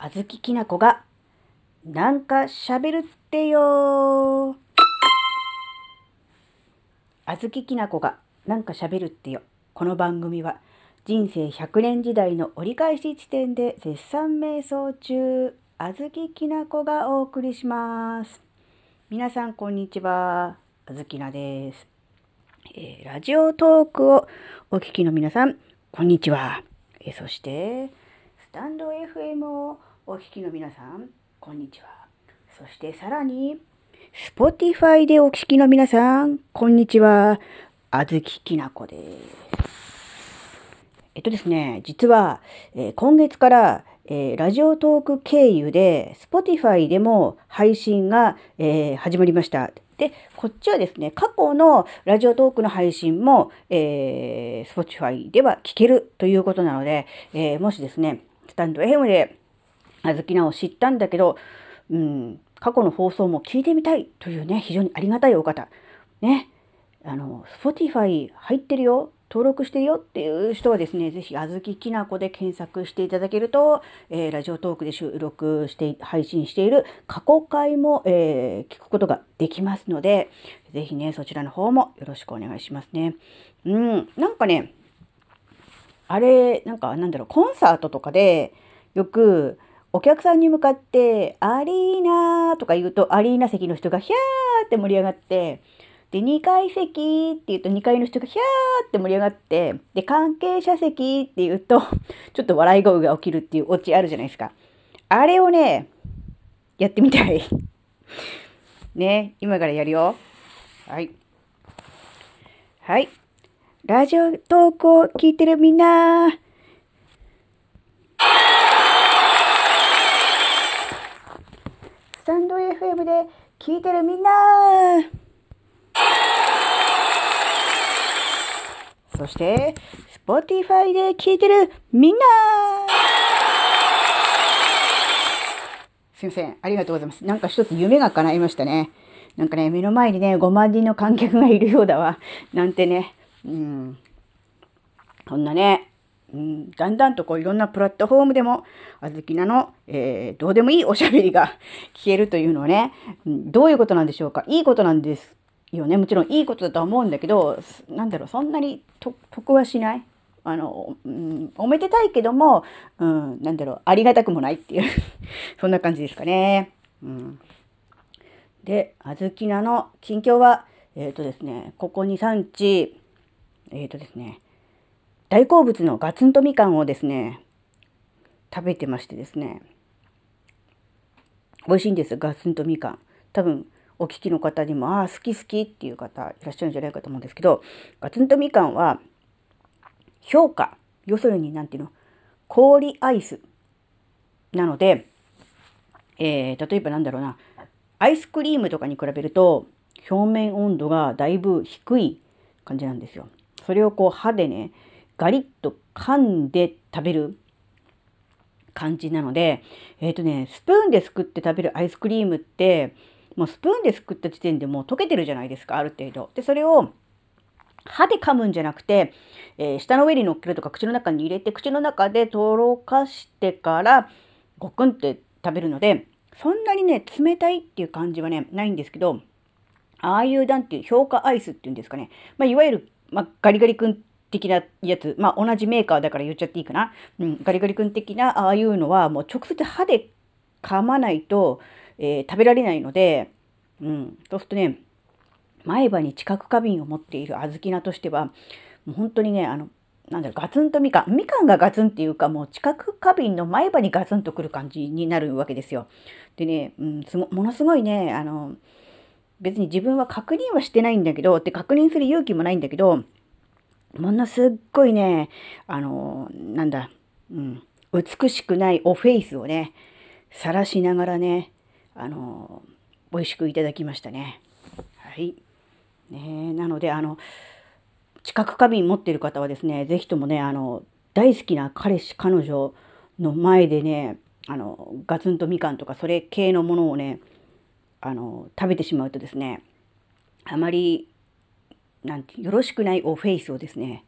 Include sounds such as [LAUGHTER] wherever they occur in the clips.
あずききなこが、なんか喋るってよあずききなこが、なんか喋るってよ。この番組は、人生100年時代の折り返し地点で絶賛瞑想中、あずききなこがお送りします。皆さん、こんにちは。あずきなです。えーラジオトークをお聞きの皆さん、こんにちは。えーそして、タンド FM をお聞きの皆さん、こんにちは。そしてさらに、Spotify でお聞きの皆さん、こんにちは。あずききなこです。えっとですね、実は、えー今月から、えーラジオトーク経由で Spotify でも配信が、えー始まりました。で、こっちはですね、過去のラジオトークの配信も、えー Spotify では聞けるということなので、えーもしですね、スタンド FM であずきなを知ったんだけど、うん、過去の放送も聞いてみたいというね、非常にありがたいお方。ね、あの、Spotify 入ってるよ、登録してるよっていう人はですね、ぜひ、あずききなこで検索していただけると、えーラジオトークで収録して、配信している過去回も、えー聞くことができますので、ぜひね、そちらの方もよろしくお願いしますね。うん、なんかね、あれ、なんか、なんだろう、コンサートとかで、よく、お客さんに向かって、アリーナーとか言うと、アリーナ席の人がヒャーって盛り上がって、で、2階席って言うと、2階の人がヒャーって盛り上がって、で、関係者席って言うと、[LAUGHS] ちょっと笑い声が起きるっていうオチあるじゃないですか。あれをね、やってみたい。[LAUGHS] ね、今からやるよ。はい。はい。ラジオトークを聞いてるみんな。スタンド FM で聞いてるみんな。そして、Spotify で聞いてるみんな。すいません。ありがとうございます。なんか一つ夢が叶いましたね。なんかね、目の前にね、5万人の観客がいるようだわ。なんてね。うん。こんなね、うん、だんだんとこういろんなプラットフォームでも、あずきなの、えーどうでもいいおしゃべりが [LAUGHS] 聞けるというのはね、どういうことなんでしょうか？いいことなんですよね。もちろんいいことだと思うんだけど、なんだろう、そんなに得はしない。あの、うん、おめでたいけども、うん、なんだろう、ありがたくもないっていう、[LAUGHS] そんな感じですかね。うん。で、あずきなの近況は、えっ、とですね、ここ2、3日、えっ、とですね、大好物のガツンとみかんをですね、食べてましてですね、美味しいんです、ガツンとみかん。多分、お聞きの方にも、ああ、好き好きっていう方いらっしゃるんじゃないかと思うんですけど、ガツンとみかんは、評価、要するになんていうの、氷アイスなので、えー例えばなんだろうな、アイスクリームとかに比べると、表面温度がだいぶ低い感じなんですよ。それをこう歯でね、ガリッと噛んで食べる感じなので、えっ、とね、スプーンですくって食べるアイスクリームって、もうスプーンですくった時点でもう溶けてるじゃないですか、ある程度。で、それを歯で噛むんじゃなくて、えー舌の上に乗っけるとか口の中に入れて口の中でとろかしてからゴクンって食べるのでそんなにね冷たいっていう感じはねないんですけどああいうなんていう評価アイスっていうんですかね、まあ、いわゆる、まあ、ガリガリ君的なやつ、まあ、同じメーカーだから言っちゃっていいかな、うん、ガリガリ君的なああいうのはもう直接歯で噛まないと、えー食べられないので、うん、そうするとね前歯に知覚過敏を持っている小豆菜としてはもう本当にねあのなんだろうガツンとみかんみかんがガツンっていうかもう知覚過敏の前歯にガツンとくる感じになるわけですよ。でね、うん、ものすごいねあの別に自分は確認はしてないんだけどって確認する勇気もないんだけどものすっごいねあのなんだ、うん、美しくないおフェイスをね晒しながらねあの美味しくいただきましたね。はい。ねなのであの知覚過敏持ってる方はですね是非ともねあの大好きな彼氏彼女の前でねあのガツンとみかんとかそれ系のものをねあの食べてしまうとですねあまりなんてよろしくないおフェイスをですね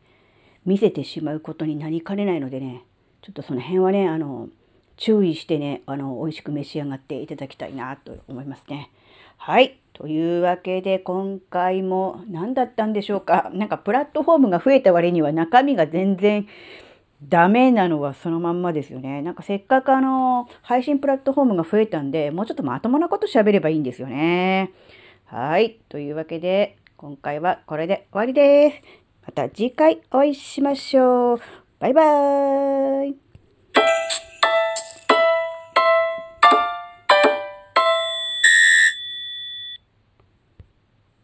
見せてしまうことになりかねないのでねちょっとその辺はねあの注意してね、あの、美味しく召し上がっていただきたいなと思いますね。はい。というわけで、今回も何だったんでしょうか。なんかプラットフォームが増えた割には中身が全然ダメなのはそのまんまですよね。なんかせっかくあの、配信プラットフォームが増えたんで、もうちょっとまともなこと喋ればいいんですよね。はい。というわけで、今回はこれで終わりです。また次回お会いしましょう。バイバーイ。